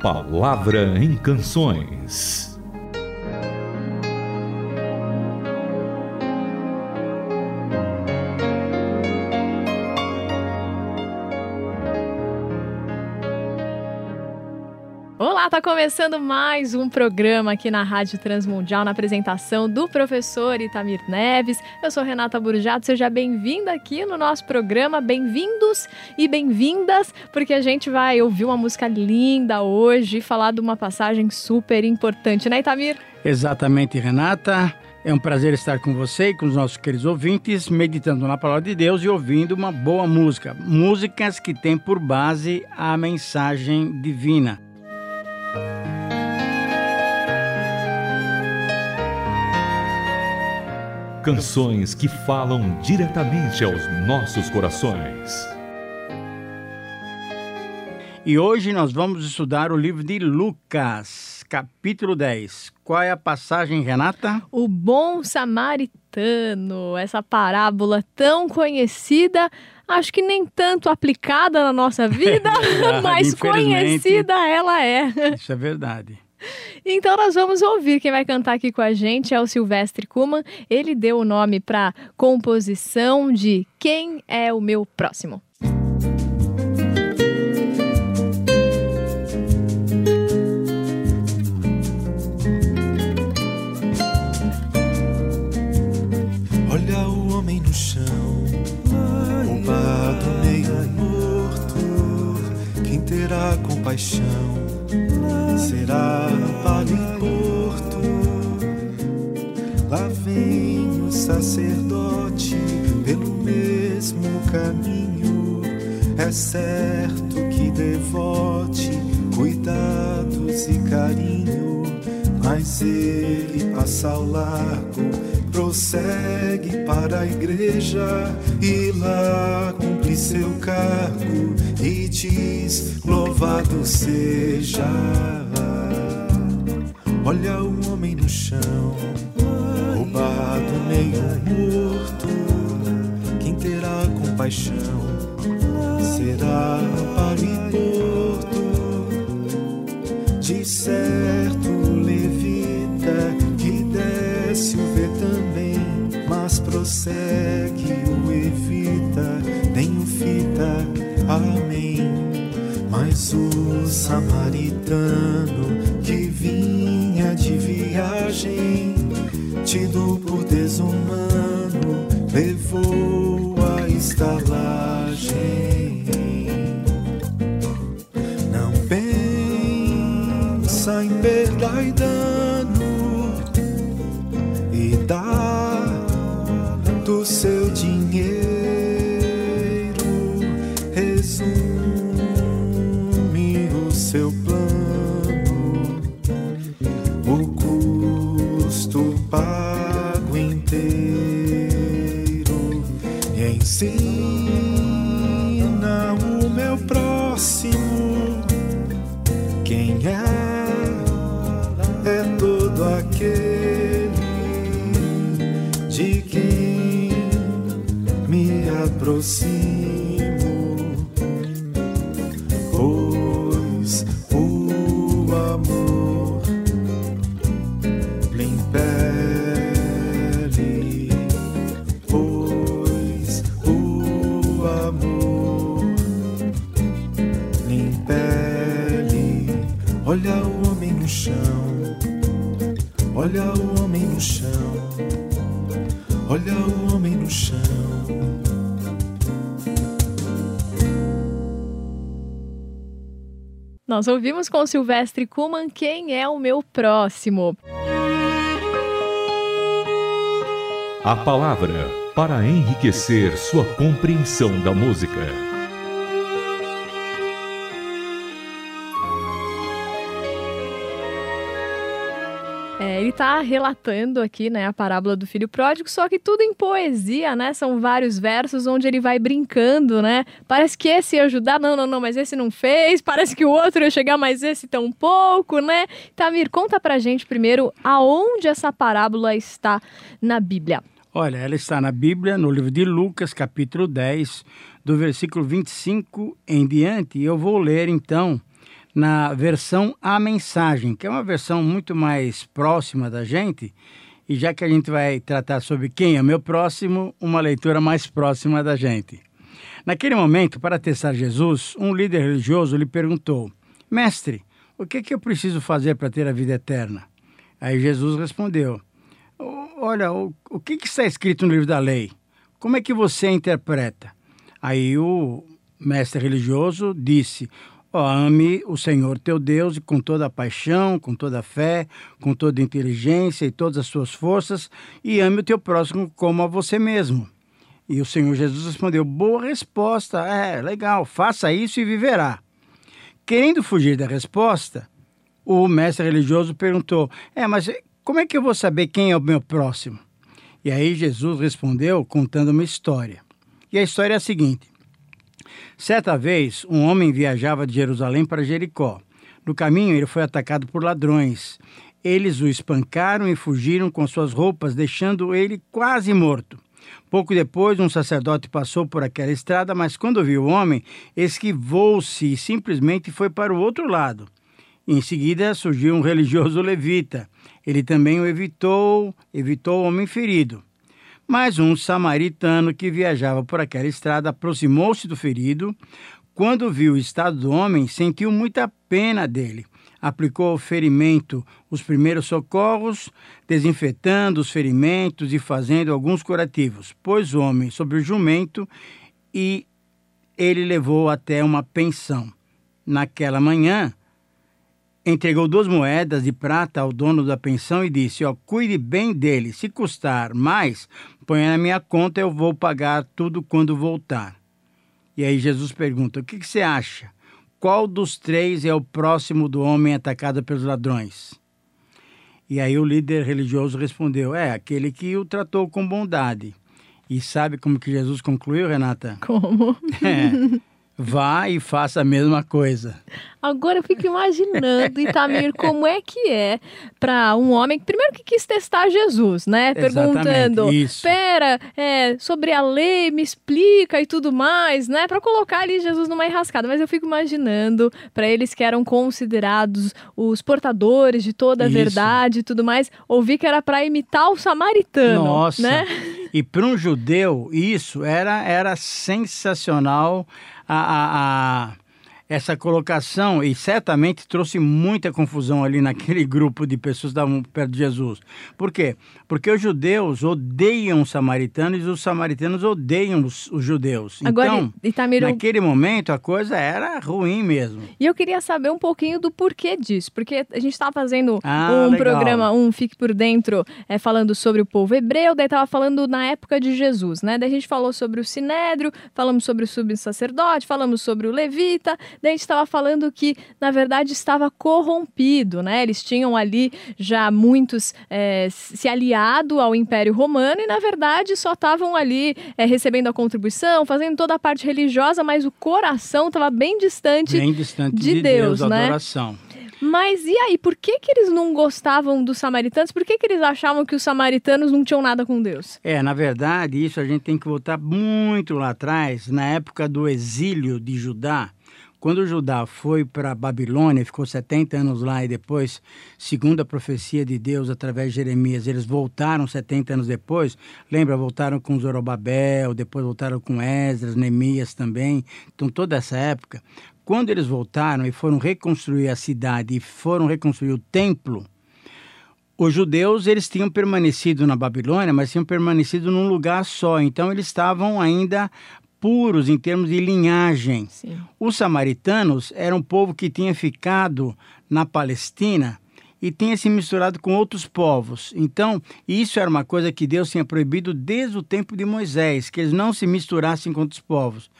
Palavra em Canções. Começando mais um programa aqui na Rádio Transmundial, na apresentação do professor Itamir Neves. Eu sou Renata Burjato, seja bem-vinda aqui no nosso programa. Bem-vindos e bem-vindas, porque a gente vai ouvir uma música linda hoje e falar de uma passagem super importante, né, Itamir? Exatamente, Renata. É um prazer estar com você e com os nossos queridos ouvintes, meditando na palavra de Deus e ouvindo uma boa música. Músicas que têm por base a mensagem divina. Canções que falam diretamente aos nossos corações. E hoje nós vamos estudar o livro de Lucas, capítulo 10. Qual é a passagem, Renata? O bom samaritano, essa parábola tão conhecida, acho que nem tanto aplicada na nossa vida, mas conhecida ela é. Isso é verdade. Então nós vamos ouvir quem vai cantar aqui com a gente é o Silvestre Kuman. Ele deu o nome para composição de Quem é o meu próximo. Compaixão será para o porto. Lá vem o sacerdote pelo mesmo caminho. É certo que devote cuidados e carinho, mas ele passa ao largo prossegue para a igreja e lá cumpre seu cargo e diz: Louvado seja. Olha o homem no chão, roubado, meio morto. Quem terá compaixão que vinha de viagem, tido por desumano, levou a estalagem. Nós ouvimos com Silvestre Kuman quem é o meu próximo. A palavra para enriquecer sua compreensão da música. Ele está relatando aqui, né, a parábola do filho pródigo, só que tudo em poesia, né? São vários versos onde ele vai brincando, né? Parece que esse ia ajudar, não, não, não, mas esse não fez. Parece que o outro ia chegar, mas esse tão pouco, né? Tamir, conta pra gente primeiro aonde essa parábola está na Bíblia. Olha, ela está na Bíblia, no livro de Lucas, capítulo 10, do versículo 25 em diante. Eu vou ler então na versão A Mensagem, que é uma versão muito mais próxima da gente. E já que a gente vai tratar sobre quem é meu próximo, uma leitura mais próxima da gente. Naquele momento, para testar Jesus, um líder religioso lhe perguntou: Mestre, o que, é que eu preciso fazer para ter a vida eterna? Aí Jesus respondeu: Olha, o, o que, que está escrito no livro da lei? Como é que você interpreta? Aí o mestre religioso disse: oh, ame o Senhor teu Deus com toda a paixão, com toda a fé, com toda a inteligência e todas as suas forças, e ame o teu próximo como a você mesmo. E o Senhor Jesus respondeu: Boa resposta, é legal, faça isso e viverá. Querendo fugir da resposta, o mestre religioso perguntou: É, mas como é que eu vou saber quem é o meu próximo? E aí Jesus respondeu contando uma história. E a história é a seguinte: Certa vez, um homem viajava de Jerusalém para Jericó. No caminho, ele foi atacado por ladrões. Eles o espancaram e fugiram com suas roupas, deixando ele quase morto. Pouco depois, um sacerdote passou por aquela estrada, mas quando viu o homem, esquivou-se e simplesmente foi para o outro lado. Em seguida, surgiu um religioso levita. Ele também o evitou, evitou o homem ferido. Mas um samaritano que viajava por aquela estrada aproximou-se do ferido. Quando viu o estado do homem, sentiu muita pena dele aplicou ao ferimento os primeiros socorros, desinfetando os ferimentos e fazendo alguns curativos. Pôs o homem sobre o jumento e ele levou até uma pensão. Naquela manhã, entregou duas moedas de prata ao dono da pensão e disse: ó, cuide bem dele. Se custar mais, ponha na minha conta, eu vou pagar tudo quando voltar. E aí Jesus pergunta: o que, que você acha? Qual dos três é o próximo do homem atacado pelos ladrões? E aí o líder religioso respondeu: é aquele que o tratou com bondade. E sabe como que Jesus concluiu, Renata? Como? É, vá e faça a mesma coisa. Agora eu fico imaginando, Itamir, como é que é para um homem, primeiro que quis testar Jesus, né? Perguntando, espera, é, sobre a lei, me explica e tudo mais, né? Para colocar ali Jesus numa enrascada. Mas eu fico imaginando, para eles que eram considerados os portadores de toda a Isso. verdade e tudo mais, ouvir que era para imitar o samaritano. Nossa! Né? E para um judeu, isso era, era sensacional. A, a, a essa colocação e certamente trouxe muita confusão ali naquele grupo de pessoas que estavam perto de Jesus. Por quê? Porque os judeus odeiam os samaritanos e os samaritanos odeiam os, os judeus. Agora, então, Itamiro... naquele momento a coisa era ruim mesmo. E eu queria saber um pouquinho do porquê disso, porque a gente estava fazendo ah, um legal. programa, um Fique por Dentro, é, falando sobre o povo hebreu, daí estava falando na época de Jesus, né? Daí a gente falou sobre o Sinédrio, falamos sobre o subsacerdote, falamos sobre o levita, Daí a gente estava falando que, na verdade, estava corrompido, né? Eles tinham ali já muitos é, se aliado ao Império Romano e, na verdade, só estavam ali é, recebendo a contribuição, fazendo toda a parte religiosa, mas o coração estava bem distante, bem distante de, de Deus, Deus, né? Adoração. Mas e aí, por que, que eles não gostavam dos samaritanos? Por que, que eles achavam que os samaritanos não tinham nada com Deus? É, na verdade, isso a gente tem que voltar muito lá atrás, na época do exílio de Judá. Quando Judá foi para Babilônia, ficou 70 anos lá e depois, segundo a profecia de Deus através de Jeremias, eles voltaram 70 anos depois. Lembra, voltaram com Zorobabel, depois voltaram com Esdras, Neemias também. Então, toda essa época. Quando eles voltaram e foram reconstruir a cidade e foram reconstruir o templo, os judeus eles tinham permanecido na Babilônia, mas tinham permanecido num lugar só. Então eles estavam ainda puros em termos de linhagem. Sim. Os samaritanos eram um povo que tinha ficado na Palestina e tinha se misturado com outros povos. Então, isso era uma coisa que Deus tinha proibido desde o tempo de Moisés, que eles não se misturassem com outros povos.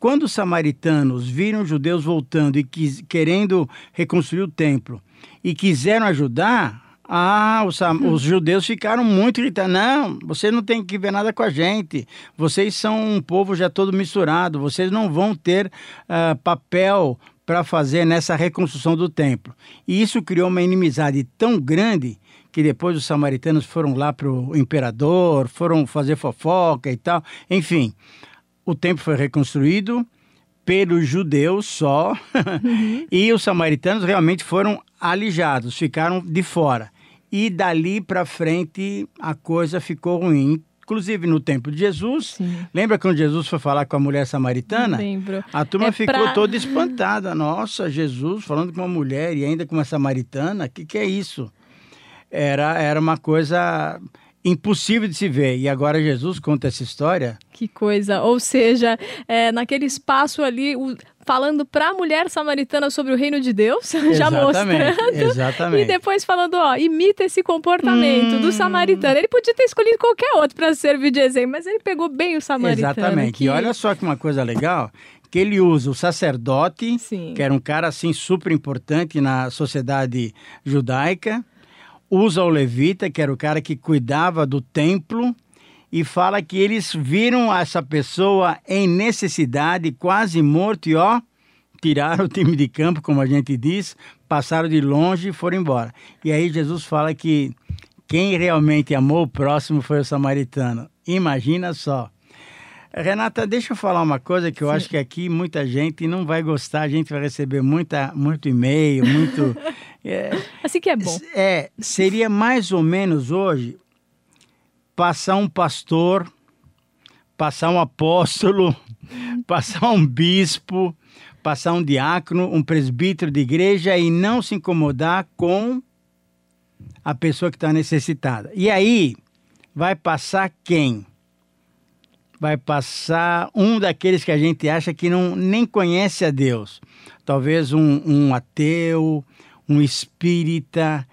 Quando os samaritanos viram os judeus voltando e quis, querendo reconstruir o templo e quiseram ajudar, ah, os, os, judeus ficaram muito gritando: não, você não tem que ver nada com a gente. Vocês são um povo já todo misturado. Vocês não vão ter uh, papel para fazer nessa reconstrução do templo. E isso criou uma inimizade tão grande que depois os samaritanos foram lá para o imperador, foram fazer fofoca e tal. Enfim, o templo foi reconstruído pelos judeus só, e os samaritanos realmente foram alijados, ficaram de fora. E dali para frente a coisa ficou ruim. Inclusive no tempo de Jesus, Sim. lembra quando Jesus foi falar com a mulher samaritana? Lembro. A turma É ficou pra- toda espantada. Nossa, Jesus falando com uma mulher e ainda com uma samaritana, o que, que é isso? Era, era uma coisa impossível de se ver. E agora Jesus conta essa história. Que coisa. Ou seja, é, naquele espaço ali, o- falando para a mulher samaritana sobre o reino de Deus, já mostrando. exatamente. E depois falando, ó, imita esse comportamento Hum. do samaritano. Ele podia ter escolhido qualquer outro para servir de exemplo, mas ele pegou bem o samaritano. Exatamente. que- E olha só que uma coisa legal, que ele usa o sacerdote, Sim. que era um cara assim super importante na sociedade judaica, usa o levita, que era o cara que cuidava do templo, e fala que eles viram essa pessoa em necessidade, quase morto, e ó, tiraram o time de campo, como a gente diz, passaram de longe e foram embora. E aí Jesus fala que quem realmente amou o próximo foi o samaritano. Imagina só. Renata, deixa eu falar uma coisa que eu acho que aqui muita gente não vai gostar, a gente vai receber muita, muito e-mail, muito. é, Assim que é bom. é, seria mais ou menos hoje passar um pastor, passar um apóstolo, passar um bispo, passar um diácono, um presbítero de igreja e não se incomodar com a pessoa que está necessitada. E aí vai passar quem? Vai passar um daqueles que a gente acha que não nem conhece a Deus. Talvez um, um ateu, um espírita,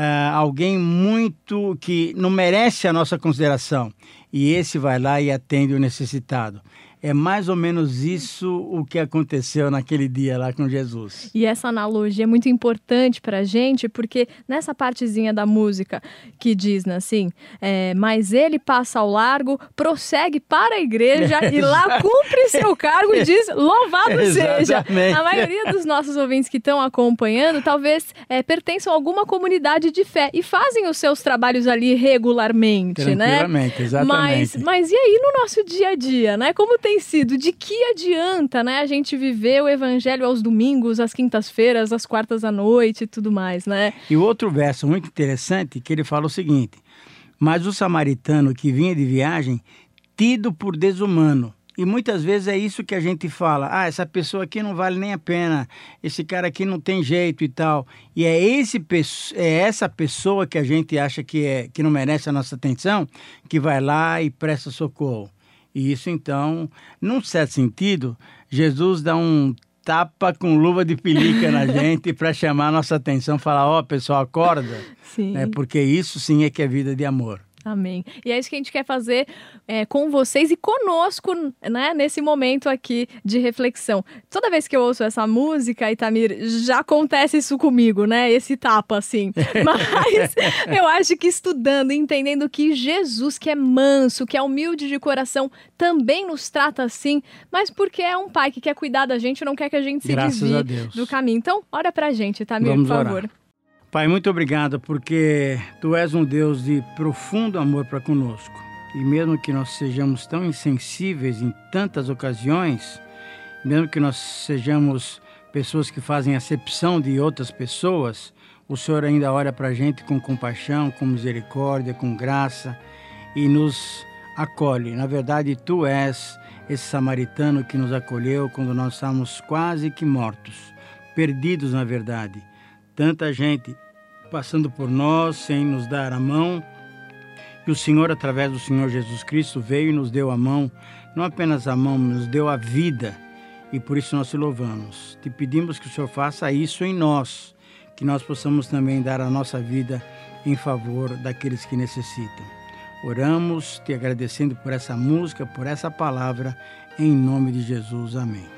ah, alguém muito que não merece a nossa consideração. E esse vai lá e atende o necessitado. É mais ou menos isso o que aconteceu naquele dia lá com Jesus. E essa analogia é muito importante pra gente, porque nessa partezinha da música que diz, né, assim, é, mas ele passa ao largo, prossegue para a igreja e lá cumpre seu cargo e diz, louvado seja. A maioria dos nossos ouvintes que estão acompanhando, talvez é, pertençam a alguma comunidade de fé e fazem os seus trabalhos ali regularmente, né? Exatamente. Mas, mas e aí no nosso dia a dia, né? Como tem sido? De que adianta, né? A gente viver o evangelho aos domingos, às quintas-feiras, às quartas à noite e tudo mais, né? E outro verso muito interessante que ele fala o seguinte: Mas o samaritano que vinha de viagem, tido por desumano. E muitas vezes é isso que a gente fala: ah, essa pessoa aqui não vale nem a pena, esse cara aqui não tem jeito e tal. E é, esse, é essa pessoa que a gente acha que, é, que não merece a nossa atenção que vai lá e presta socorro. E isso, então, num certo sentido, Jesus dá um tapa com luva de pelica na gente para chamar a nossa atenção, falar, ó, pessoal, acorda, Sim. né? porque isso sim é que é vida de amor. Amém. E é isso que a gente quer fazer é, com vocês e conosco, né, nesse momento aqui de reflexão. Toda vez que eu ouço essa música, Itamir, já acontece isso comigo, né? Esse tapa, assim. Mas eu acho que estudando, entendendo que Jesus, que é manso, que é humilde de coração, também nos trata assim, mas porque é um pai que quer cuidar da gente, não quer que a gente se Graças desvie do caminho. Então, ora pra gente, Itamir, Vamos por orar. Pai, muito obrigado, porque Tu és um Deus de profundo amor para conosco. E mesmo que nós sejamos tão insensíveis em tantas ocasiões, mesmo que nós sejamos pessoas que fazem acepção de outras pessoas, o Senhor ainda olha para a gente com compaixão, com misericórdia, com graça e nos acolhe. Na verdade, Tu és esse samaritano que nos acolheu quando nós estávamos quase que mortos, perdidos na verdade tanta gente passando por nós sem nos dar a mão. E o Senhor, através do Senhor Jesus Cristo, veio e nos deu a mão, não apenas a mão, nos deu a vida. E por isso nós te louvamos. Te pedimos que o Senhor faça isso em nós, que nós possamos também dar a nossa vida em favor daqueles que necessitam. Oramos te agradecendo por essa música, por essa palavra, em nome de Jesus. Amém.